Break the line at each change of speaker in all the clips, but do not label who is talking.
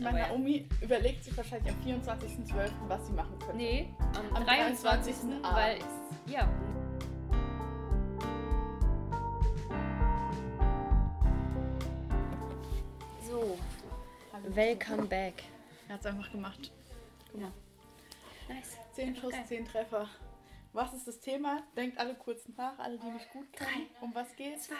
Ich meine, Naomi überlegt sich wahrscheinlich am 24.12., was sie machen könnte.
Nee, am,
Am
23.
23.
weil. Ja. So, welcome back.
Er hat es einfach gemacht. Guck mal.
Nice.
10 Schuss,
Geil.
10 Treffer. Was ist das Thema? Denkt alle kurz nach, alle, die mich gut kennen. Um was geht's?
Zwei,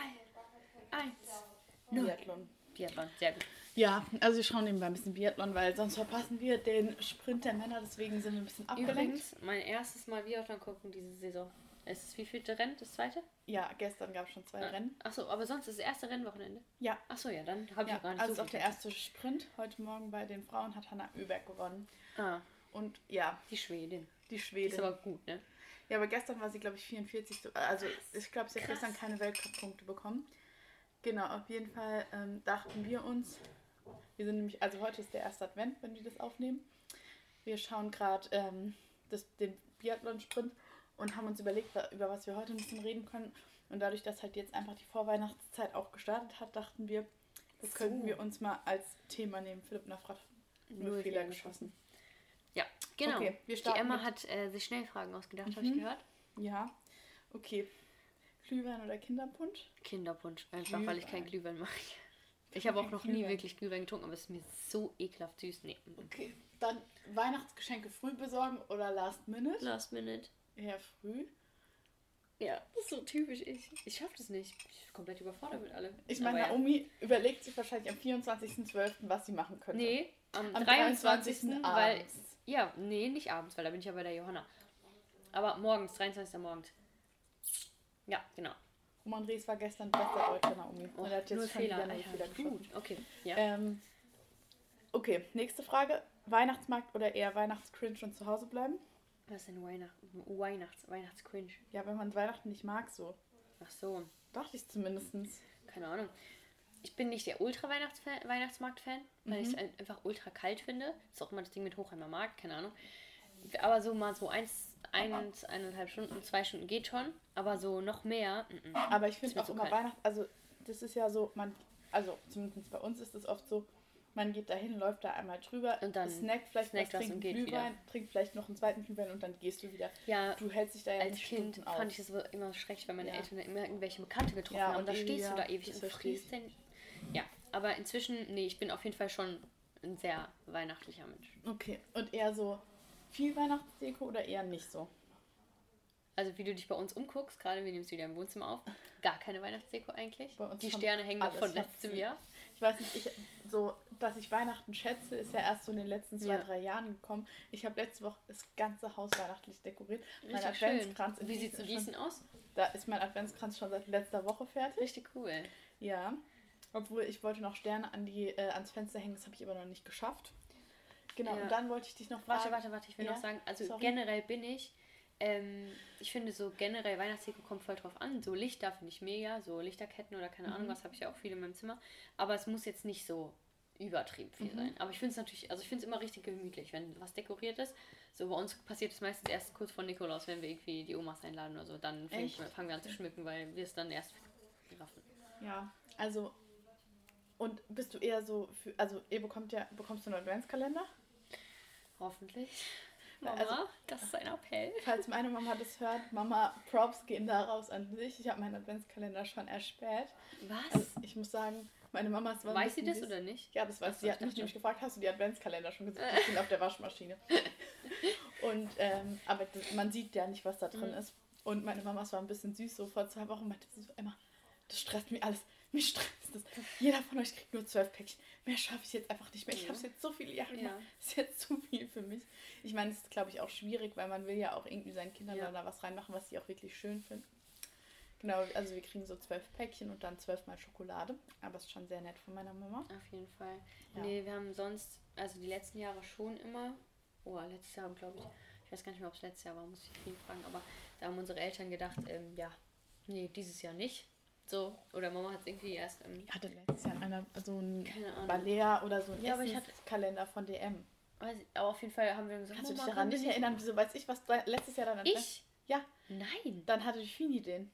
eins, null.
Biathlon.
Biathlon, sehr gut.
Ja, also wir schauen nebenbei ein bisschen Biathlon, weil sonst verpassen wir den Sprint der Männer, deswegen sind wir ein bisschen abgelenkt.
Übrigens, mein erstes Mal Biathlon gucken diese Saison. Es ist wie viel Rennen? Das zweite?
Ja, gestern gab es schon zwei Rennen.
Achso, aber sonst ist das erste Rennwochenende.
Ja,
Achso, ja, dann habe ich
ja
auch gar nicht
also
so
auch der erste Sprint. Heute Morgen bei den Frauen hat Hanna Oeberg gewonnen.
Ah,
Und ja,
die Schwedin.
die Schwedin.
ist aber gut, ne?
Ja, aber gestern war sie, glaube ich, 44. so- Also ich glaube, sie hat
Krass.
gestern keine Weltcup-Punkte bekommen. Genau, auf jeden Fall ähm, dachten wir uns, wir sind nämlich, also heute ist der erste Advent, wenn wir das aufnehmen. Wir schauen gerade ähm, das- den Biathlon-Sprint und haben uns überlegt, über was wir heute ein bisschen reden können. Und dadurch, dass halt jetzt einfach die Vorweihnachtszeit auch gestartet hat, dachten wir, das
So.
könnten wir uns mal als Thema nehmen. Philipp Nafrat hat nur Fehler
Fehler
geschossen.
Ja, genau.
Okay, wir
die
starten
Emma
mit-
hat äh, sich Schnellfragen ausgedacht, habe ich
Mhm.
gehört.
Ja, okay. Glühwein oder Kinderpunsch?
Kinderpunsch, einfach weil ich keinen
Glühwein.
Mag. Ich habe auch noch nie wirklich Glühwein getrunken, aber es ist mir so ekelhaft süß. Nee.
Okay, dann Weihnachtsgeschenke früh besorgen oder last minute?
Last minute.
Eher früh.
Ja, das ist so typisch ich. Ich schaffe das nicht. Ich bin komplett überfordert mit allem.
Ich meine,
ja.
Naomi überlegt sich wahrscheinlich am 24.12., was sie machen könnte.
Nee, am,
Am
23.
23.
weil.
abends.
Ja, nee, nicht abends, weil da bin ich ja bei der Johanna. Aber morgens, 23. morgens. Ja, genau.
Roman Rees war gestern bester Deutscher, Naomi.
Oh,
Und er hat jetzt schon
Fehler.
wieder geschossen.
Gut, okay. Ja.
Ähm, okay, nächste Frage. Weihnachtsmarkt oder eher Weihnachtscringe und zu Hause bleiben?
Was ist denn Weihnacht Weihnachts Weihnachtscringe?
Ja, wenn man Weihnachten nicht mag, so.
Ach so,
Dachte ich zumindest.
keine Ahnung. Ich bin nicht der Ultra-Weihnachtsmarkt-Fan, weil ich es ein- einfach ultra kalt finde. Ist auch immer das Ding mit Hochheimer Markt, keine Ahnung. Aber so mal so eins, eins, eineinhalb Stunden, zwei Stunden geht schon. Aber so noch mehr. mm, mm.
Aber ich finde auch immer
kalt.
Weihnachten, also das ist ja so, man, also zumindest bei uns ist es oft so, man geht dahin, läuft da einmal drüber,
Und dann
snackt vielleicht
snackt
was, trinkt
und
Glühwein, trinkt vielleicht noch einen zweiten Glühwein und dann gehst du wieder.
Ja,
Du hältst dich da ja
als Kind
Stunden auf.
fand ich das immer schrecklich, weil meine
Ja.
Eltern immer irgendwelche Bekannte getroffen
Ja,
haben.
und
da stehst
ja,
du da ewig
das
und frierst denn. Ja, aber inzwischen, nee, ich bin auf jeden Fall schon ein sehr weihnachtlicher Mensch.
Okay, und eher so viel Weihnachtsdeko oder eher nicht so?
Also wie du dich bei uns umguckst, gerade wir nehmen es wieder im Wohnzimmer auf, gar keine Weihnachtsdeko eigentlich. Die Sterne hängen noch von letztem Jahr.
Ich weiß nicht, ich, so, dass ich Weihnachten schätze, ist ja erst so in den letzten zwei,
Ja.
drei Jahren gekommen. Ich habe letzte Woche das ganze Haus weihnachtlich dekoriert.
Richtig schön.
Adventskranz in
Wie sieht so
Gießen ist
Gießen aus?
Da ist mein Adventskranz schon seit letzter Woche fertig.
Richtig cool.
Ja. Obwohl ich wollte noch Sterne an die, äh, ans Fenster hängen, das habe ich aber noch nicht geschafft. Genau,
Ja.
und dann wollte ich dich noch fragen.
Warte, warte, warte, ich will
Ja?
noch sagen, also
Sorry.
generell bin ich, ähm, ich finde so generell Weihnachtsdeko kommt voll drauf an. So Lichter finde ich mega, so Lichterketten oder keine
Mhm.
Ahnung, was habe ich ja auch viel in meinem Zimmer. Aber es muss jetzt nicht so übertrieben
Mhm.
viel sein. Aber ich finde es natürlich, also ich finde es immer richtig gemütlich, wenn was dekoriert ist. So bei uns passiert es meistens erst kurz vor Nikolaus, wenn wir irgendwie die Omas einladen oder so. Dann fängt, fangen wir an zu schmücken, weil wir es dann erst raffen.
Ja, also. Und bist du eher so für. Also, ihr bekommt ja. Bekommst du einen Adventskalender?
Hoffentlich. Mama,
also-
das ist ein Appell.
Falls meine Mama das hört, Mama, Props gehen da raus an dich. Ich habe meinen Adventskalender schon erspäht.
Was?
Also, ich muss sagen, meine Mama ist.
Weiß sie das oder nicht?
Ja, das weiß
Ach
sie.
ich
hat mich nämlich gefragt, hast du die Adventskalender schon gesehen? Die sind auf der Waschmaschine. Und, ähm, aber das, man sieht ja nicht, was da drin
Mhm.
ist. Und meine Mama, es war ein bisschen süß, so vor zwei Wochen meinte sie so, Emma, das stresst mich alles. Mich stresst das. Jeder von euch kriegt nur zwölf Päckchen. Mehr schaffe ich jetzt einfach nicht mehr. Ich
Ja.
habe es jetzt so viele Jahre
Ja.
gemacht. Das ist jetzt zu viel für mich. Ich meine, es ist, glaube ich, auch schwierig, weil man will ja auch irgendwie seinen Kindern
Ja.
da was reinmachen, was sie auch wirklich schön finden. Genau, also wir kriegen so zwölf Päckchen und dann zwölfmal Schokolade. Aber es ist schon sehr nett von meiner Mama.
Auf jeden Fall.
Ja.
Nee, wir haben sonst, also die letzten Jahre schon immer, oh, letztes Jahr glaube ich, ich weiß gar nicht mehr, ob es letztes Jahr war, muss ich ihn fragen, aber da haben unsere Eltern gedacht, ähm, ja, nee, dieses Jahr nicht. So, oder Mama hat es irgendwie erst im,
Ich hatte letztes Jahr einer, so ein Balea oder so ein
Ja, aber ich hatte-
Kalender von DM.
weiß ich, aber auf jeden Fall haben wir gesagt,
Kannst du dich
Mama,
daran nicht erinnern? Wieso weiß ich, was da letztes Jahr dann
Ich?
Ja,
Nein.
dann hatte die Fini den.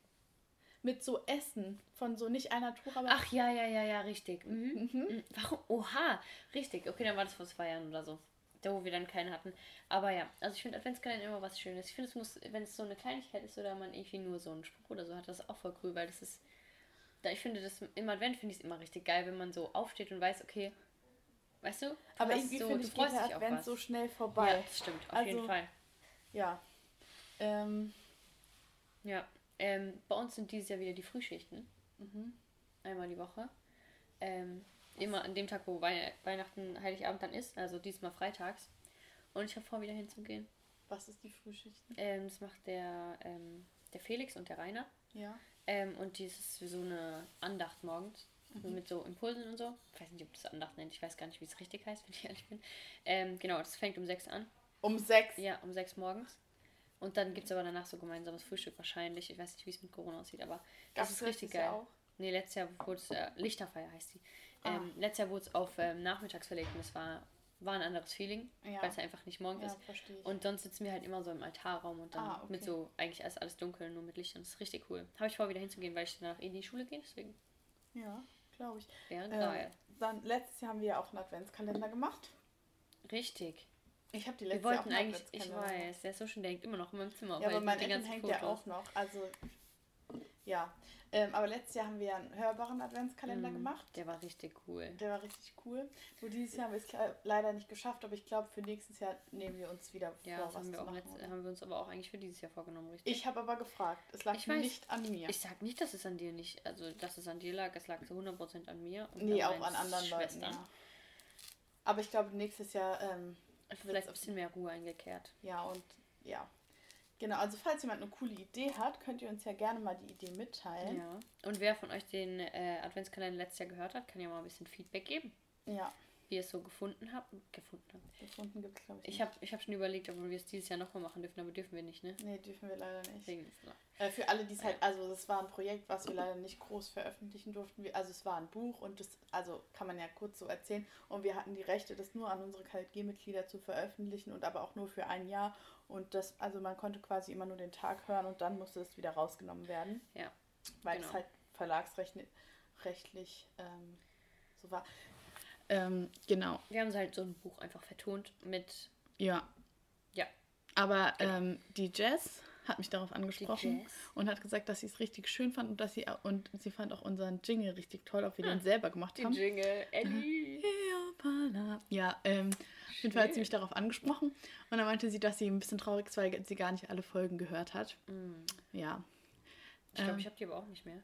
mit so Essen von so nicht einer Tour, aber
Ach ja, ja, ja, ja, richtig. Mhm. Mhm. Warum? Oha, richtig. Okay, dann war das vor zwei Jahren oder so. Da, wo wir dann keinen hatten. Aber ja, also ich finde Adventskalender immer was Schönes. Ich finde, es muss, wenn es so eine Kleinigkeit ist oder man irgendwie nur so einen Spruch oder so hat, das ist auch voll cool, weil das ist. Da ich finde, das im Advent finde ich es immer richtig geil, wenn man so aufsteht und weiß, okay, weißt du? du
aber irgendwie
so,
finde ich, geht der Advent so schnell vorbei.
Ja, das stimmt, auf jeden
Also-
Fall.
Ja. Ähm,
Ja. Ähm, bei uns sind dieses Jahr wieder die Frühschichten.
mhm.
Einmal die Woche. Ähm, immer an dem Tag, wo Wei Weihnachten, Heiligabend dann ist, also diesmal freitags. Und ich habe vor, wieder hinzugehen.
Was ist die Frühschicht?
Ähm, das macht der, ähm, der Felix und der Rainer.
Ja.
Ähm, und dies ist so eine Andacht morgens.
Mhm.
Mit so Impulsen und so. Ich weiß nicht, ob das Andacht nennt. Ich weiß gar nicht, wie es richtig heißt, wenn ich ehrlich bin. Ähm, genau, das fängt um sechs an.
Um sechs.
Ja, um sechs morgens. Und dann gibt es aber danach so gemeinsames Frühstück wahrscheinlich. Ich weiß nicht, wie es mit Corona aussieht, aber das
Gab's
ist richtig
letztes Jahr
geil.
Auch?
Nee, letztes Jahr wurde es, äh, Lichterfeier heißt die.
Ah.
Ähm, letztes Jahr wurde es auf ähm, nachmittags verlegt und es war, war ein anderes Feeling,
Ja.
weil es einfach nicht morgens
Ja,
ist. Und sonst sitzen wir halt immer so im Altarraum und dann
Ah, okay.
mit so, eigentlich ist alles dunkel, nur mit Lichtern. Das ist richtig cool. Habe ich vor, wieder hinzugehen, weil ich danach in die Schule gehe, deswegen
ja, glaube ich.
wäre
Ähm,
geil.
dann letztes Jahr haben wir ja auch einen Adventskalender gemacht.
Richtig.
Ich habe die
Wir
letzte Jahr auch
wollten
einen
eigentlich, ich weiß, der ist so schön, der hängt immer noch in meinem Zimmer.
Ja, aber mein Eltern hängt ja auch noch. Also, ja. Ähm, aber letztes Jahr haben wir ja einen hörbaren Adventskalender
Mhm,
gemacht.
Der war richtig cool.
Der war richtig cool. Nur dieses Jahr haben wir es leider nicht geschafft, aber ich glaube, für nächstes Jahr nehmen wir uns wieder
Ja,
vor,
das
was
haben wir, auch
oder?
haben wir uns aber auch eigentlich für dieses Jahr vorgenommen, richtig?
Ich habe aber gefragt. Es lag
weiß.
nicht an mir.
Ich sag nicht, dass es an dir nicht, also dass es an dir lag, es lag zu 100% an mir. Und
nee, auch an anderen. Leuten. Ja. Aber ich glaube, nächstes Jahr, ähm,
Vielleicht ein bisschen mehr Ruhe eingekehrt.
ja, und ja. Genau, also falls jemand eine coole Idee hat, könnt ihr uns ja gerne mal die Idee mitteilen.
Ja. Und wer von euch den äh, Adventskalender letztes Jahr gehört hat, kann ja mal ein bisschen Feedback geben,
Ja,
wie ihr es so gefunden habt. Gefunden habt.
gefunden gibt es, glaube ich.
Ich habe ich hab schon überlegt, ob wir es dieses Jahr nochmal machen dürfen, aber dürfen wir nicht, ne?
Nee, dürfen wir leider nicht. Äh, für alle, die es halt, also das war ein Projekt, was wir leider nicht groß veröffentlichen durften. Wir, also es war ein Buch und das, also kann man ja kurz so erzählen. Und wir hatten die Rechte, das nur an unsere KLG-Mitglieder zu veröffentlichen und aber auch nur für ein Jahr. Und das, also man konnte quasi immer nur den Tag hören und dann musste es wieder rausgenommen werden.
Ja,
Weil
genau.
es halt verlagsrechtlich ähm, so war. Ähm, genau.
wir haben so halt so ein Buch einfach vertont mit
Ja.
Ja.
Aber ähm, die Jess hat mich darauf angesprochen und hat gesagt, dass sie es richtig schön fand und dass sie und sie fand auch unseren Jingle richtig toll, ob wir den selber gemacht haben.
Jingle, Ellie.
Heopala. Ja, ähm, auf jeden Fall hat sie mich darauf angesprochen und dann meinte sie, dass sie ein bisschen traurig ist, weil sie gar nicht alle Folgen gehört hat. Ja.
Ich glaube,
Ähm.
ich habe die aber auch nicht mehr.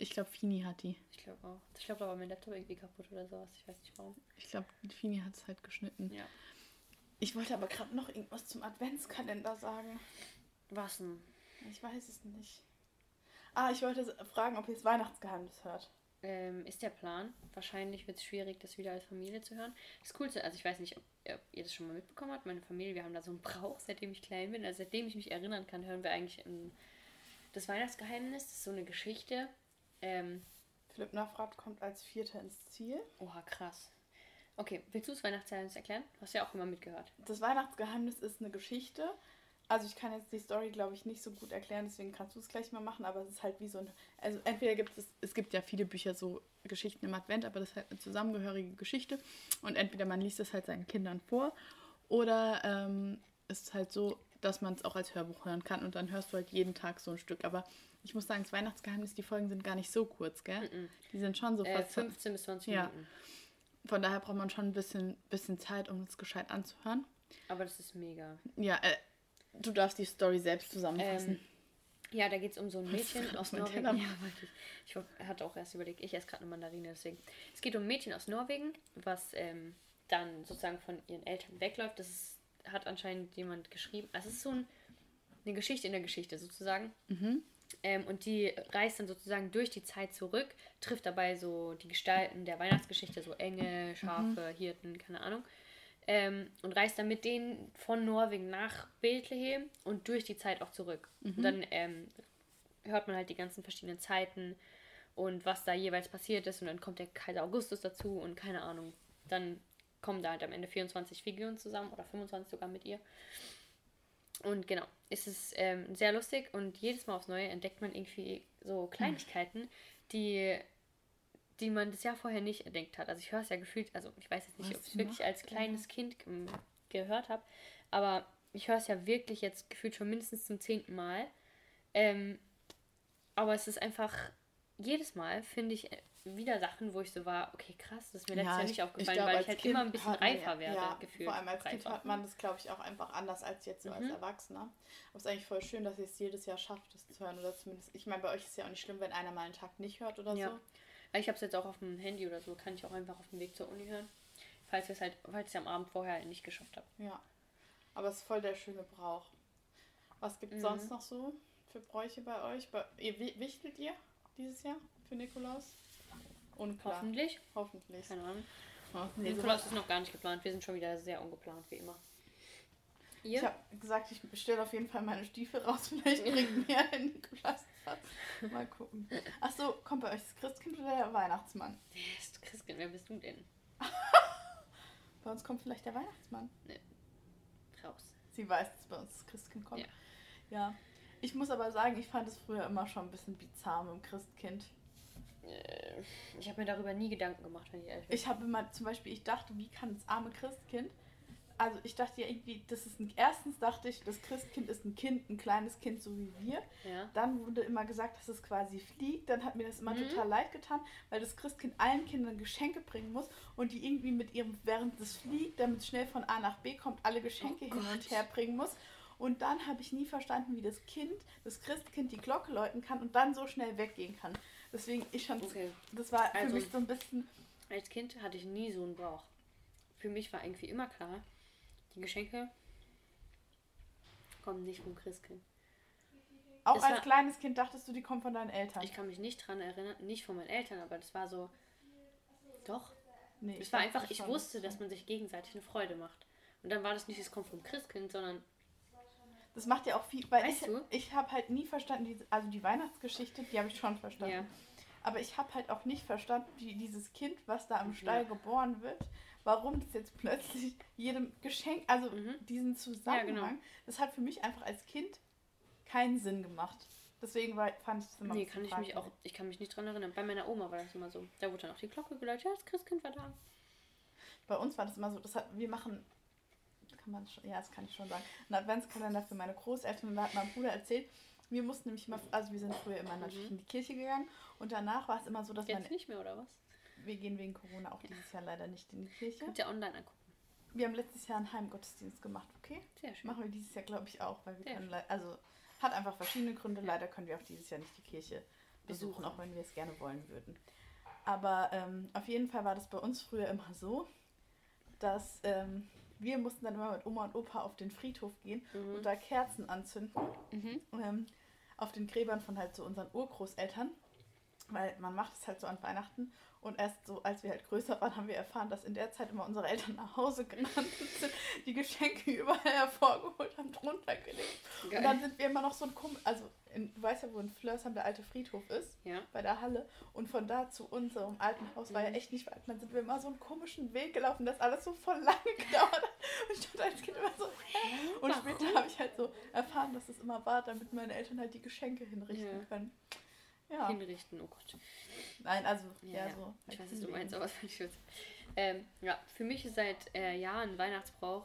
Ich glaube, Fini hat die.
Ich glaube auch. Ich glaube, da war mein Laptop irgendwie kaputt oder sowas. Ich weiß nicht warum.
Ich glaube, Fini hat es halt geschnitten.
Ja.
Ich wollte aber gerade noch irgendwas zum Adventskalender sagen.
Was denn?
Ich weiß es nicht. Ah, ich wollte fragen, ob ihr das Weihnachtsgeheimnis hört.
Ähm, ist der Plan. Wahrscheinlich wird es schwierig, das wieder als Familie zu hören. Das Coolste, also ich weiß nicht, ob, ob ihr das schon mal mitbekommen habt. Meine Familie, wir haben da so einen Brauch, seitdem ich klein bin. Also seitdem ich mich erinnern kann, hören wir eigentlich ein, das Weihnachtsgeheimnis. Das ist so eine Geschichte. Ähm,
Philipp Navrat kommt als Vierter ins Ziel.
oha, krass. Okay, willst du das Weihnachtsgeheimnis erklären? Du hast ja auch immer mitgehört.
Das Weihnachtsgeheimnis ist eine Geschichte. Also ich kann jetzt die Story, glaube ich, nicht so gut erklären, deswegen kannst du es gleich mal machen, aber es ist halt wie so ein. Also entweder gibt es, es gibt ja viele Bücher so Geschichten im Advent, aber das ist halt eine zusammengehörige Geschichte. Und entweder man liest es halt seinen Kindern vor oder ähm, es ist halt so, dass man es auch als Hörbuch hören kann und dann hörst du halt jeden Tag so ein Stück. Aber ich muss sagen, das Weihnachtsgeheimnis, die Folgen sind gar nicht so kurz, gell? Die sind schon so
Äh,
fast
15 bis 20
Ja.
Minuten.
Von daher braucht man schon ein bisschen, bisschen Zeit, um es gescheit anzuhören.
Aber das ist mega.
Ja, äh, du darfst die Story selbst zusammenfassen.
Ähm, ja, da geht es um so ein Mädchen aus Norwegen. Ja, ich. Ich hatte auch erst überlegt, ich esse gerade eine Mandarine, deswegen. Es geht um ein Mädchen aus Norwegen, was ähm, dann sozusagen von ihren Eltern wegläuft. Das ist, hat anscheinend jemand geschrieben. Also es ist so ein, eine Geschichte in der Geschichte sozusagen. Ähm, und die reist dann sozusagen durch die Zeit zurück, trifft dabei so die Gestalten der Weihnachtsgeschichte, so Engel, Schafe, Hirten, keine Ahnung. Ähm, und reist dann mit denen von Norwegen nach Bethlehem und durch die Zeit auch zurück. Und dann ähm, hört man halt die ganzen verschiedenen Zeiten und was da jeweils passiert ist. Und dann kommt der Kaiser Augustus dazu und keine Ahnung. Dann kommen da halt am Ende 24 Figuren zusammen oder 25 sogar mit ihr. Und genau, es ist ähm, sehr lustig und jedes Mal aufs Neue entdeckt man irgendwie so Kleinigkeiten, die, die man das Jahr vorher nicht entdeckt hat. Also ich höre es ja gefühlt, also ich weiß jetzt nicht, ob ich es wirklich als kleines Kind gehört habe, aber ich höre es ja wirklich jetzt gefühlt schon mindestens zum zehnten Mal. Ähm, aber es ist einfach, jedes Mal finde ich wieder Sachen, wo ich so war, okay, krass, das ist mir letztes Jahr nicht aufgefallen,
glaub,
weil
als
ich halt
Kind
immer ein bisschen
hat
reifer
ja,
werde,
ja,
gefühlt.
Vor allem als Kind
reifer.
hat man das, glaube ich, auch einfach anders als jetzt so als
Mhm.
Erwachsener. Aber es ist eigentlich voll schön, dass ihr es jedes Jahr schafft, das zu hören. Oder zumindest, ich meine, bei euch ist es ja auch nicht schlimm, wenn einer mal einen Tag nicht hört oder
Ja.
so.
Ich habe es jetzt auch auf dem Handy oder so, kann ich auch einfach auf dem Weg zur Uni hören. Falls ich es halt, falls ich es am Abend vorher halt nicht geschafft habe.
Ja. Aber es ist voll der schöne Brauch. Was gibt es
Mhm.
sonst noch so für Bräuche bei euch? Bei, ihr wi- wichtelt ihr dieses Jahr für Nikolaus? Unklar.
Hoffentlich.
Hoffentlich.
Keine Ahnung.
Nee,
Nee,
sowas-
Nikolaus ist noch gar nicht geplant. Wir sind schon wieder sehr ungeplant, wie immer.
Ich
Ihr?
habe gesagt, ich bestelle auf jeden Fall meine Stiefel raus. Vielleicht bringt mir ein Nikolaus was. Mal gucken. Ach so, kommt bei euch das Christkind oder der Weihnachtsmann?
Das Christkind, wer bist du denn?
Bei uns kommt vielleicht der Weihnachtsmann.
Raus.
Sie weiß, dass bei uns das Christkind kommt.
Ja.
ja. Ich muss aber sagen, ich fand es früher immer schon ein bisschen bizarr mit dem Christkind.
Äh, Ich habe mir darüber nie Gedanken gemacht, wenn ich ehrlich bin.
Ich habe immer zum Beispiel, ich dachte, wie kann das arme Christkind? Also ich dachte ja irgendwie, das ist ein, erstens dachte ich, das Christkind ist ein Kind, ein kleines Kind, so wie wir.
ja.
Dann wurde immer gesagt, dass es quasi fliegt. Dann hat mir das immer
Mhm.
total leid getan, weil das Christkind allen Kindern Geschenke bringen muss und die irgendwie mit ihrem, während es fliegt, damit es schnell von A nach B kommt, alle Geschenke
Oh
hin und
Gott.
her bringen muss. Und dann habe ich nie verstanden, wie das Kind, das Christkind, die Glocke läuten kann und dann so schnell weggehen kann. Deswegen, ich fand,
Okay.
das war für
Also-
mich so ein bisschen,
Als Kind hatte ich nie so einen Brauch. Für mich war irgendwie immer klar, die Geschenke kommen nicht vom Christkind.
auch
Das
als
war-
kleines Kind dachtest du, die kommen von deinen Eltern.
Ich kann mich nicht dran erinnern, nicht von meinen Eltern, aber das war so. Doch.
nee,
Es war einfach, ich wusste, dass man sich gegenseitig eine Freude macht. Und dann war das nicht, es kommt vom Christkind, sondern
Das macht ja auch viel, weil
Weißt
ich,
du?
ich habe halt nie verstanden, diese, also die Weihnachtsgeschichte, die habe ich schon verstanden.
Ja.
Aber ich habe halt auch nicht verstanden, wie dieses Kind, was da am Stall
Ja.
geboren wird, warum das jetzt plötzlich jedem Geschenk, also
Mhm.
diesen Zusammenhang,
Ja, genau.
das hat für mich einfach als Kind keinen Sinn gemacht. Deswegen war, fand ich das immer
nee,
ein bisschen
kann ich mich auch, ich kann mich nicht dran erinnern. Bei meiner Oma war das immer so. Da wurde dann auch die Glocke geläutet, ja, das Christkind war da.
Bei uns war das immer so, das hat, wir machen, kann man schon, ja, das kann ich schon sagen, einen Adventskalender für meine Großeltern und da hat mein Bruder erzählt, wir mussten nämlich immer, also wir sind früher immer natürlich
Mhm.
in die Kirche gegangen und danach war es immer so, dass
Jetzt nicht mehr, oder was?
wir gehen wegen Corona auch dieses Jahr leider nicht in die Kirche.
Könnt ihr online angucken.
Wir haben letztes Jahr einen Heimgottesdienst gemacht, okay?
Sehr schön.
Machen wir dieses Jahr, glaube ich, auch, weil wir
Sehr
können, also hat einfach verschiedene Gründe. Leider können wir auch dieses Jahr nicht die Kirche besuchen,
Besuchen.
auch wenn wir es gerne wollen würden. Aber ähm, auf jeden Fall war das bei uns früher immer so, dass ähm, wir mussten dann immer mit Oma und Opa auf den Friedhof gehen
Mhm.
und da Kerzen anzünden
Mhm.
ähm, auf den Gräbern von halt so unseren Urgroßeltern. Weil man macht es halt so an Weihnachten. Und erst so, als wir halt größer waren, haben wir erfahren, dass in der Zeit immer unsere Eltern nach Hause gerannt sind, die Geschenke überall hervorgeholt haben, drunter gelegt. Und dann
Geil.
sind wir immer noch so ein Kumpel, also in, du weißt ja, wo in Flörsheim der alte Friedhof ist,
Ja.
bei der Halle. Und von da zu unserem alten Haus war ja
Mhm.
echt nicht weit. Dann sind wir immer so einen komischen Weg gelaufen, das alles so voll lange gedauert hat. Und ich stand als Kind immer so, hä? Und später habe ich halt so erfahren, dass es immer war, damit meine Eltern halt die Geschenke hinrichten
Ja.
können. Ja.
Hinrichten, oh Gott.
Nein, also,
Ja,
ja, so.
Ich weiß, was du meinst, aber finde ich witzig. Ähm, ja, für mich ist seit äh, Jahren Weihnachtsbrauch,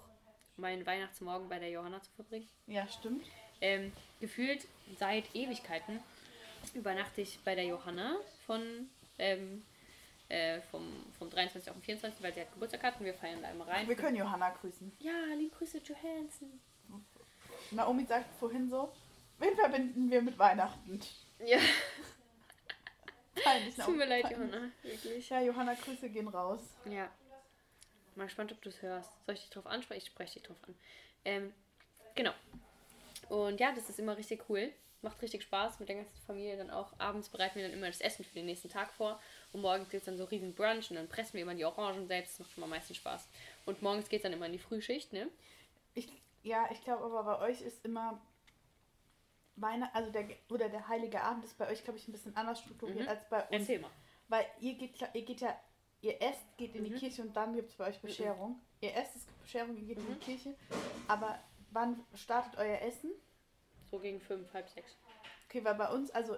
meinen Weihnachtsmorgen bei der Johanna zu verbringen.
Ja, stimmt.
Ähm, gefühlt seit Ewigkeiten übernachte ich bei der Johanna von ähm, äh, vom, vom 23. auf den 24., weil sie hat Geburtstag hat und wir feiern da immer rein.
Wir können Johanna grüßen.
ja, liebe Grüße Johansen.
Naomi sagt vorhin so, wen verbinden wir mit Weihnachten?
Ja,
Peinlich,
tut mir leid,
peinlich.
Johanna. Wirklich.
Ja, Johanna, Grüße gehen raus.
Ja. Mal gespannt, ob du es hörst. Soll ich dich drauf ansprechen? Ich spreche dich drauf an. Ähm, genau. Und ja, das ist immer richtig cool. Macht richtig Spaß mit der ganzen Familie dann auch. Abends bereiten wir dann immer das Essen für den nächsten Tag vor. Und morgens gibt es dann so riesen Brunch und dann pressen wir immer die Orangen selbst. Das macht immer am meisten Spaß. Und morgens geht es dann immer in die Frühschicht, ne?
Ich, ja, ich glaube aber bei euch ist immer Weihnachten, also der oder der Heilige Abend ist bei euch, glaube ich, ein bisschen anders strukturiert
Mhm.
als bei uns.
Erzähl mal.
Weil ihr geht, ihr geht ja, ihr esst, geht in die
Mhm.
Kirche und dann gibt es bei euch Bescherung. Ihr esst, es gibt Bescherung, ihr geht in
Mhm.
die Kirche. Aber wann startet euer Essen?
So gegen fünf, halb sechs.
Okay, weil bei uns, also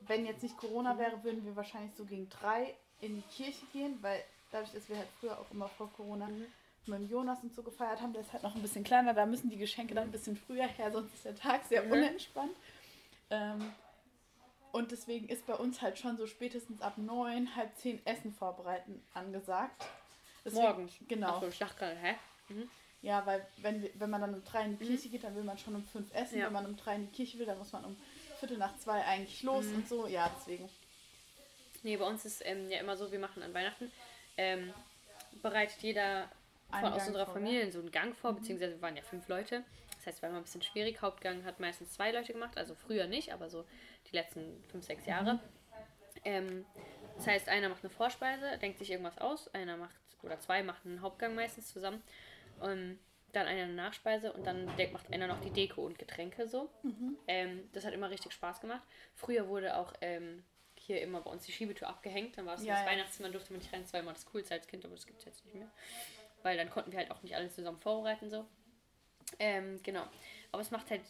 wenn jetzt nicht Corona wäre, würden wir wahrscheinlich so gegen drei in die Kirche gehen, weil dadurch, dass wir halt früher auch immer vor Corona
Mhm.
Mit dem Jonas und so gefeiert haben, der ist halt noch ein bisschen kleiner, da müssen die Geschenke dann ein bisschen früher her, sonst ist der Tag sehr
Mhm.
unentspannt. Ähm, und deswegen ist bei uns halt schon so spätestens ab neun, halb zehn Essen vorbereiten angesagt. Deswegen-
Morgens.
Genau.
Ich dachte gerade, hä?
Ja, weil wenn, wir, wenn man dann um drei in die Kirche geht, dann will man schon um fünf essen.
Mhm. Ja.
Wenn man um drei in die Kirche will, dann muss man um Viertel nach zwei eigentlich los
Mhm.
und so. Ja, deswegen.
Nee, bei uns ist ähm, ja immer so, wir machen an Weihnachten, ähm, bereitet jeder von, aus
Gang
unserer
vor, ne?
Familie so einen Gang vor, beziehungsweise wir waren ja fünf Leute. Das heißt, war immer ein bisschen schwierig. Hauptgang hat meistens zwei Leute gemacht, also früher nicht, aber so die letzten fünf, sechs Jahre. Ähm, das heißt, einer macht eine Vorspeise, denkt sich irgendwas aus, einer macht, oder zwei machen einen Hauptgang meistens zusammen. Und dann einer eine Nachspeise und dann macht einer noch die Deko und Getränke so. Ähm, das hat immer richtig Spaß gemacht. Früher wurde auch ähm, hier immer bei uns die Schiebetür abgehängt. Dann war es
Ja,
das
ja.
Weihnachtszimmer, durfte man nicht rein. Das war immer das Coolste als Kind, aber das gibt es jetzt nicht mehr. Weil dann konnten wir halt auch nicht alles zusammen vorbereiten so. Ähm, genau. Aber es macht halt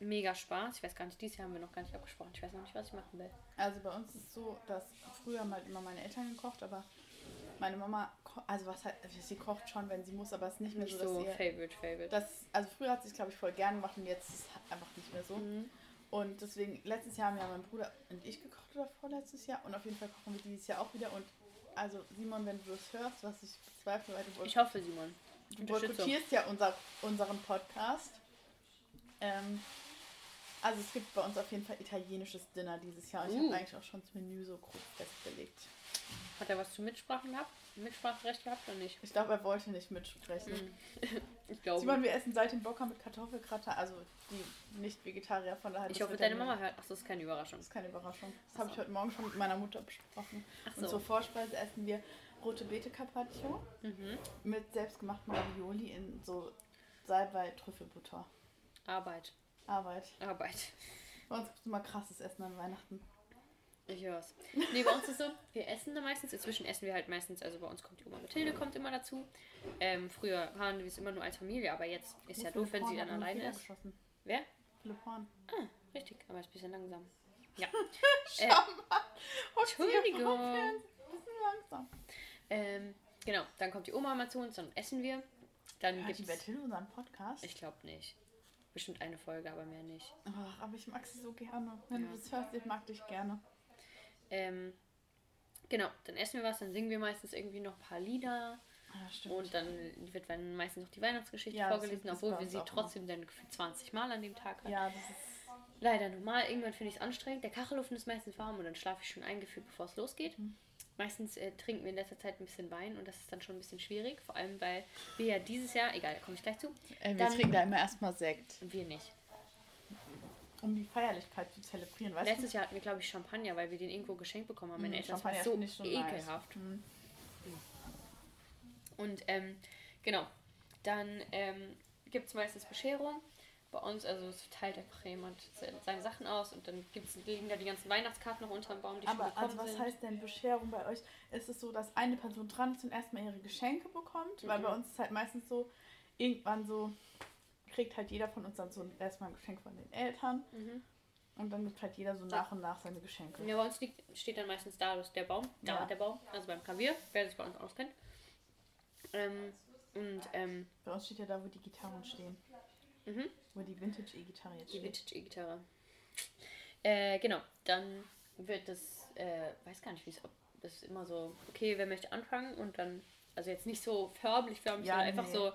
mega Spaß. Ich weiß gar nicht, dieses Jahr haben wir noch gar nicht abgesprochen. Ich weiß noch nicht, was ich machen will.
Also bei uns ist es so, dass früher haben halt immer meine Eltern gekocht, aber meine Mama, also was halt, sie kocht schon, wenn sie muss, aber es ist nicht mehr
Nicht
so, dass
so
ihr,
Favorite, Favorite.
das, also früher hat sie es, glaube ich, voll gern gemacht und jetzt ist es einfach nicht mehr so.
Mhm.
Und deswegen, letztes Jahr haben ja mein Bruder und ich gekocht oder vorletztes Jahr und auf jeden Fall kochen wir dieses Jahr auch wieder und also Simon, wenn du das hörst, was ich bezweifle, weil du
Ich hoffe, Simon.
Du boykottierst ja unser, unseren Podcast. Ähm, also es gibt bei uns auf jeden Fall italienisches Dinner dieses Jahr. Ich
Uh.
habe eigentlich auch schon das Menü so grob festgelegt.
Hat er was zu Mitsprachen gehabt? Mitspracherecht gehabt oder nicht?
Ich glaube, er wollte nicht mitsprechen.
Ich glaube.
Simon, wir essen seitdem Bocker mit Kartoffelgratin, also die Nicht-Vegetarier von daher.
ich hoffe, deine Mama hört. Achso, das ist keine Überraschung.
Das ist keine Überraschung. Das habe
so.
ich heute Morgen schon mit meiner Mutter besprochen.
Ach
Und
so.
zur Vorspeise essen wir rote Beete Carpaccio
Mhm.
mit selbstgemachten Ravioli in so Salbei-Trüffelbutter.
Arbeit.
Arbeit.
Arbeit.
Bei uns gibt es immer krasses Essen an Weihnachten.
Ich hör's. Nee, bei uns ist so, wir essen da meistens. Inzwischen essen wir halt meistens, also bei uns kommt die Oma Mathilde kommt immer dazu. Ähm, früher waren wir es immer nur als Familie, aber jetzt ist ja doof, wenn sie dann alleine ist.
Geschossen.
Wer?
Philipp Horn.
Ah, richtig, aber ist ein bisschen langsam. Ja.
Schau
Äh,
mal.
Entschuldigung.
Ein bisschen langsam.
Ähm, genau, dann kommt die Oma mal zu uns, dann essen wir. Dann
Hört
gibt's.
die Bertil unseren Podcast?
Ich glaube nicht. Bestimmt eine Folge, aber mehr nicht.
Ach, aber ich mag sie so gerne. Wenn
Ja.
du das hörst, ich mag dich gerne.
Ähm, genau, dann essen wir was, dann singen wir meistens irgendwie noch ein paar Lieder.
Ah, stimmt.
Und dann wird dann meistens noch die Weihnachtsgeschichte
Ja,
vorgelesen, obwohl wir sie trotzdem dann gefühlt 20 Mal an dem Tag hatten.
ja, das ist.
Leider normal. Irgendwann finde ich es anstrengend. Der Kachelofen ist meistens warm und dann schlafe ich schon eingefühlt, bevor es losgeht.
Mhm.
Meistens äh, trinken wir in letzter Zeit ein bisschen Wein und das ist dann schon ein bisschen schwierig. Vor allem, weil wir ja dieses Jahr, egal, da komme ich gleich zu,
Äh, wir
Dann-
trinken da immer erstmal Sekt,
wir nicht.
Um die Feierlichkeit zu zelebrieren, weißt
Letztes Jahr hatten wir, glaube ich, Champagner, weil wir den irgendwo geschenkt bekommen haben.
du?
Meine
Mm,
Eltern, das
Champagner
war so
schon nice.
ekelhaft.
Mm.
Und ähm, genau, dann ähm, gibt es meistens Bescherung. Bei uns, also es teilt einfach jemand se- seine Sachen aus und dann gibt's, liegen da die ganzen Weihnachtskarten noch unter dem Baum, die schon
Aber
gekommen
also was
sind.
heißt denn Bescherung bei euch? Ist es so, dass eine Person dran ist und erstmal ihre Geschenke bekommt? Weil
Mhm.
bei uns ist halt meistens so, irgendwann so, kriegt halt jeder von uns dann so erstmal ein Geschenk von den Eltern
Mhm.
und dann gibt halt jeder so nach und nach seine Geschenke.
Ja, bei uns liegt, steht dann meistens da der Baum, da
Ja.
der Baum, also beim Klavier, wer sich bei uns auskennt. Ähm, und ähm,
Bei uns steht ja da, wo die Gitarren stehen.
mhm.
Wo die Vintage-E-Gitarre jetzt
die
steht.
Vintage E-Gitarre. Äh, genau, dann wird das, äh, weiß gar nicht, wie es, ob das ist immer so, okay, wer möchte anfangen und dann, also jetzt nicht so förmlich, förmlich,
Ja,
sondern einfach
nee.
so,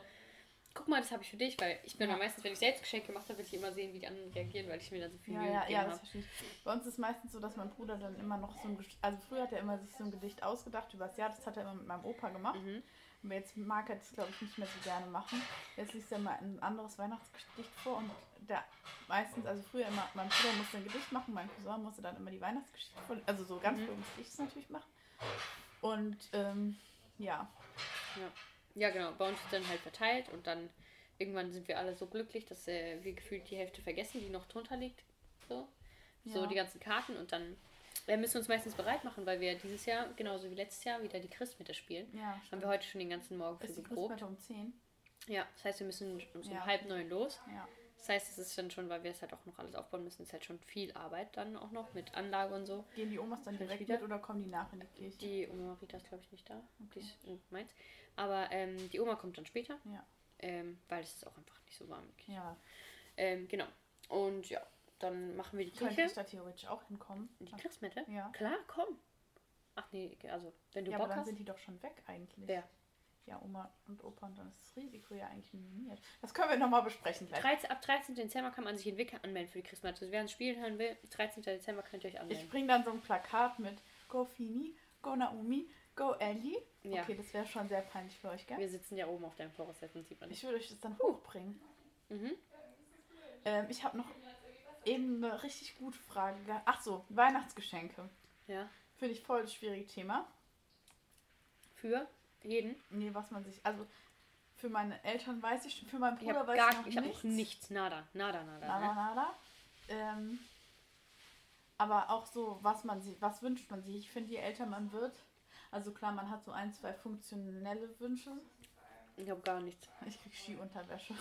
guck mal, das habe ich für dich, weil ich bin
Ja.
meistens, wenn ich selbst Geschenke gemacht habe, will ich immer sehen, wie die anderen reagieren, weil ich mir dann so viel
Ja,
Mühe
ja, ja, das verstehe ich. Bei uns ist meistens so, dass mein Bruder dann immer noch so ein Gest- also früher hat er immer sich so ein Gedicht ausgedacht über das Jahr, das hat er immer mit meinem Opa gemacht.
Mhm.
Aber jetzt mag er das, glaube ich, nicht mehr so gerne machen. Jetzt liest er mal ein anderes Weihnachtsgedicht vor und der meistens, also früher immer, mein Bruder musste ein Gedicht machen, mein Cousin musste dann immer die Weihnachtsgeschichte vor, also so ganz
Mhm.
früh musste ich es natürlich machen. Und ähm, ja,
Ja, genau, bei uns ist dann halt verteilt und dann irgendwann sind wir alle so glücklich, dass äh, wir gefühlt die Hälfte vergessen, die noch drunter liegt. So, so
Ja.
die ganzen Karten und dann äh, müssen wir uns meistens bereit machen, weil wir dieses Jahr, genauso wie letztes Jahr, wieder die Christmitte spielen.
ja,
Haben wir heute schon den ganzen Morgen für
Ist die
geprobt.
Christmette um 10?
Ja, das heißt, wir müssen um so
Ja.
halb neun los.
Ja.
Das heißt, es ist dann schon, weil wir es halt auch noch alles aufbauen müssen, ist halt schon viel Arbeit dann auch noch mit Anlage und so.
Gehen die Omas dann direkt
wieder?
mit oder kommen die nach in die Kirche?
Die Oma Rita ist, glaube ich, nicht da. Die ist in Mainz. Aber ähm, die Oma kommt dann später,
Ja.
ähm, weil es ist auch einfach nicht so warm.
Ja.
Ähm, genau. Und ja, dann machen wir die Kirche.
ich da theoretisch auch hinkommen?
Die Christmette?
Ja.
Klar, komm. Ach nee, also wenn du
Ja, aber
Bock
dann
hast.
sind die doch schon weg eigentlich.
Wer?
Ja, Oma und Opa und dann ist das Risiko ja eigentlich minimiert. Das können wir nochmal besprechen gleich.
13, ab 13. Dezember kann man sich in Wicker anmelden für die Christmette. Also wer ein Spiel hören will, 13. Dezember könnt ihr euch
Ich
anmelden.
bringe dann so ein Plakat mit Go Fini, Go Naomi, Go Ellie.
Ja.
Okay, das wäre schon sehr peinlich für euch, gell?
Wir sitzen ja oben auf deinem Voraussetzung, sieht man nicht.
Ich würde euch das dann hochbringen.
Mhm.
Ähm, ich habe noch eben eine richtig gute Frage. gehabt. Ach so, Weihnachtsgeschenke.
Ja.
Finde ich voll das schwierige Thema.
Für jeden.
Nee, was man sich. Also für meine Eltern weiß ich, für meinen
Ich
Bruder
habe
weiß
gar
ich noch
ich
nichts.
auch nichts. Nada. Nada, nada.
Nada,
Ne?
nada. Ähm, aber auch so, was man sich, was wünscht man sich? Ich finde, je älter man wird, also klar, man hat so ein, zwei funktionelle Wünsche.
Ich habe gar nichts.
Ich krieg Skiunterwäsche.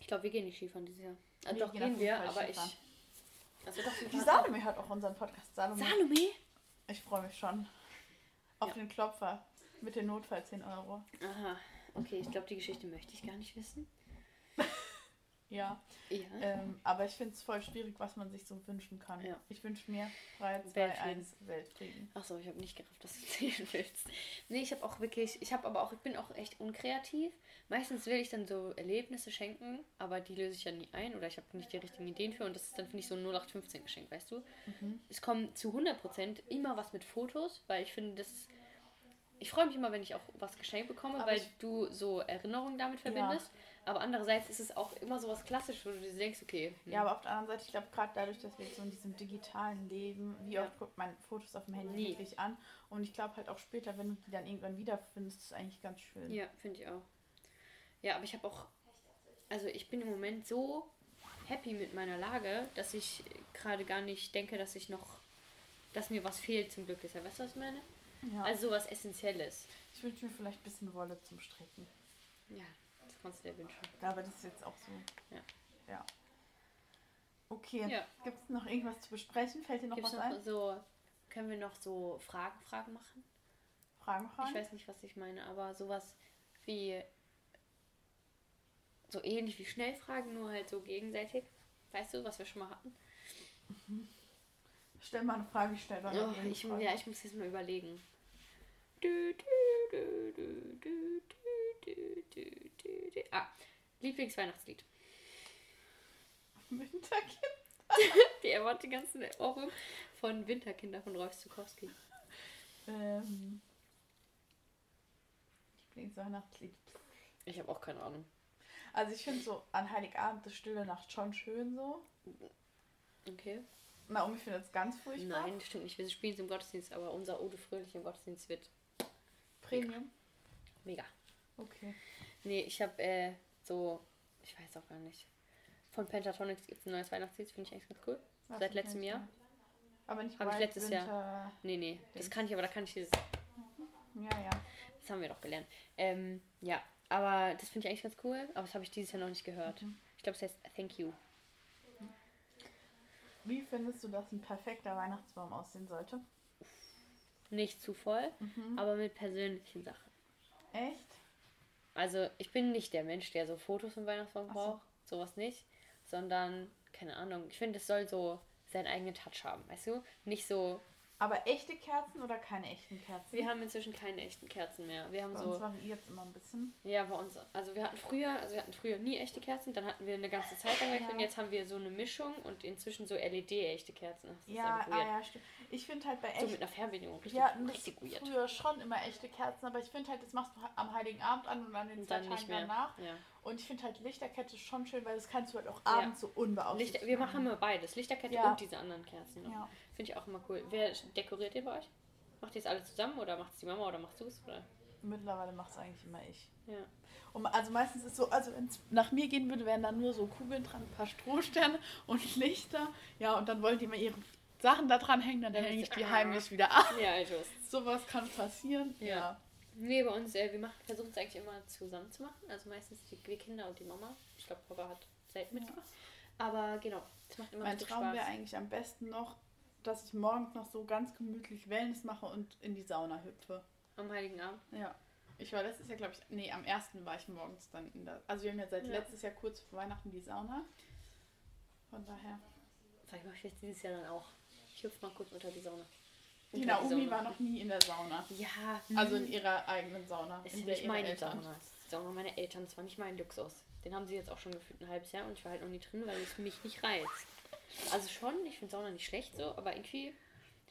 Ich glaube, wir gehen nicht Skifahren dieses Jahr. Also
Nee,
doch,
gehen
gehen wir, aber ich.
Skifahren.
Also doch,
Die Salome hört auch unseren Podcast. Salome.
Salome?
Ich freue mich schon. Auf
Ja.
den Klopfer mit den Notfall 10 Euro.
Aha. Okay, ich glaube, die Geschichte möchte ich gar nicht wissen.
Ja.
Ja.
Ähm, aber ich finde es voll schwierig, was man sich so wünschen kann.
Ja.
Ich wünsche mir 3, 2,
Weltfrieden.
1, Weltfrieden.
Achso, ich habe nicht gerafft, dass du zählen willst. Nee, ich habe auch wirklich, ich habe aber auch, ich bin auch echt unkreativ. Meistens will ich dann so Erlebnisse schenken, aber die löse ich ja nie ein oder ich habe nicht die richtigen Ideen für und das ist dann, finde ich, so ein 0815 Geschenk, weißt du? Es kommt zu 100% immer was mit Fotos, weil ich finde, das. Ich freue mich immer, wenn ich auch was geschenkt bekomme,
Aber
weil du so Erinnerungen damit verbindest. Aber andererseits ist es auch immer so was Klassisches, wo du dir denkst, okay. hm,
Ja, aber auf der anderen Seite, ich glaube, gerade dadurch, dass wir jetzt so in diesem digitalen Leben, wie
Ja.
oft guckt man Fotos auf dem Handy
Nie.
wirklich an? Und ich glaube halt auch später, wenn du die dann irgendwann wiederfindest, ist es eigentlich ganz schön.
Ja, finde ich auch. Ja, aber ich habe auch, also ich bin im Moment so happy mit meiner Lage, dass ich gerade gar nicht denke, dass ich noch, dass mir was fehlt zum Glück deshalb. Weißt du, was ich meine?
Ja.
Also sowas Essentielles.
ich wünsche mir vielleicht ein bisschen Wolle zum Stricken.
Ja, kannst du dir wünschen.
Aber das ist jetzt auch so.
Ja.
Ja. Okay.
Ja.
Gibt es noch irgendwas zu besprechen? Fällt dir noch
Gibt's
was
noch
ein?
so, können wir noch so Fragen, Fragen machen?
Fragen, Fragen?
Ich weiß nicht, was ich meine, aber sowas wie so ähnlich wie Schnellfragen, nur halt so gegenseitig. Weißt du, was wir schon mal hatten?
Stell mal eine Frage, ich stelle dann
Oh, ich,
Frage.
ja, ich muss jetzt mal überlegen. Du, du, du, du, du, du. Ah, Lieblingsweihnachtslied.
Winterkind.
Die erwartet die ganzen Ohrwurm von Winterkinder von Rolf Zukowski.
Ähm. Lieblingsweihnachtslied.
Ich habe auch keine Ahnung.
Also ich finde so an Heiligabend das Stille Nacht schon schön so.
Okay.
Naomi findet es ganz furchtbar.
Nein, das stimmt nicht. Wir spielen es im Gottesdienst, aber unser Ode Fröhlich im Gottesdienst wird
Premium.
mega.
Okay.
Nee, ich habe äh, so, ich weiß auch gar nicht. Von Pentatonix gibt es ein neues Weihnachtslied, finde ich eigentlich ganz cool.
Was
Seit letztem Jahr.
Aber nicht
Hab ich letztes Jahr.
Winter.
Nee, nee, das kann ich, aber da kann ich dieses,
Ja, ja.
das haben wir doch gelernt. Ähm, ja, aber das finde ich eigentlich ganz cool, aber das habe ich dieses Jahr noch nicht gehört.
Mhm.
Ich glaube, es heißt Thank You.
Wie findest du, dass ein perfekter Weihnachtsbaum aussehen sollte?
Nicht zu voll,
Mhm.
aber mit persönlichen Sachen.
Echt?
Also, ich bin nicht der Mensch, der so Fotos vom Weihnachtsbaum
Ach so.
braucht, sowas nicht, sondern, keine Ahnung, ich finde, es soll so seinen eigenen Touch haben, weißt du? Nicht so,
Aber echte Kerzen oder keine echten Kerzen?
wir haben inzwischen keine echten Kerzen mehr. Wir haben
Bei
so.
uns variiert immer ein bisschen.
Ja, bei uns. Also wir hatten früher, also wir hatten früher nie echte Kerzen, dann hatten wir eine ganze Zeit lang
Ja.
und jetzt haben wir so eine Mischung und inzwischen so LED-echte Kerzen. Das
Ja, ah, ja, stimmt. Ich finde halt bei
So
echten
mit einer Fernbedienung. Richtig,
das
richtig weird.
früher schon immer echte Kerzen, aber ich finde halt, das machst du am Heiligen Abend an und an den
Und
zwei Tagen
nicht mehr.
danach.
Ja.
Und ich finde halt Lichterkette schon schön, weil das kannst du halt auch
Ja.
abends so unbeaufsichtigt
Lichter, wir machen immer beides. Lichterkette
Ja.
und diese anderen Kerzen.
Ja.
Finde ich auch immer cool. Wer dekoriert ihr bei euch? Macht ihr es alle zusammen oder macht es die Mama oder machst du es?
Mittlerweile macht es eigentlich immer ich.
Ja.
Und also meistens ist so, also wenn es nach mir gehen würde, wären dann nur so Kugeln dran, ein paar Strohsterne und Lichter. Ja, und dann wollen die mal ihre Sachen da dran hängen, dann hänge ich die
ah.
heimlich wieder ab.
Ja, also.
Sowas kann passieren.
Ja.
Ja.
Nee, bei uns, äh, wir machen, versuchen es eigentlich immer zusammen zu machen. Also meistens die, wir Kinder und die Mama. Ich glaube, Papa hat selten
Ja.
mitgemacht. Aber genau, es macht immer
Mein Traum wäre eigentlich am besten noch, dass ich morgens noch so ganz gemütlich Wellness mache und in die Sauna hüpfe.
Am Heiligen Abend.
Ja. Ich war letztes Jahr, glaube ich, nee, am ersten war ich morgens dann in der. Also wir haben ja seit
Ja.
letztes Jahr kurz vor Weihnachten die Sauna. Von daher.
Vielleicht mache ich jetzt dieses Jahr dann auch. Ich hüpfe mal kurz unter die Sauna.
Die Naomi war noch nie in der Sauna.
Ja,
Also in ihrer eigenen Sauna.
ist
in der
nicht meine
Eltern-
Sauna. Die Sauna meiner Eltern. Das war nicht mein Luxus. Den haben sie jetzt auch schon gefühlt ein halbes Jahr und ich war halt noch nie drin, weil es mich nicht reizt. Also schon, ich finde Sauna nicht schlecht so, aber irgendwie,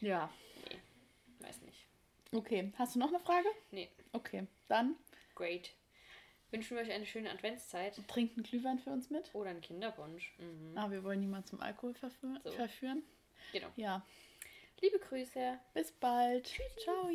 Ja.
weiß nicht.
Okay. Hast du noch eine Frage?
Nee,
Okay. Dann
great. Wünschen wir euch eine schöne Adventszeit
trinkt einen Glühwein für uns mit.
oder einen Kinderpunsch. Mhm.
Ah, wir wollen niemanden zum Alkohol verfü
So.
verführen.
Genau.
Ja.
Liebe Grüße.
Bis bald. Ciao.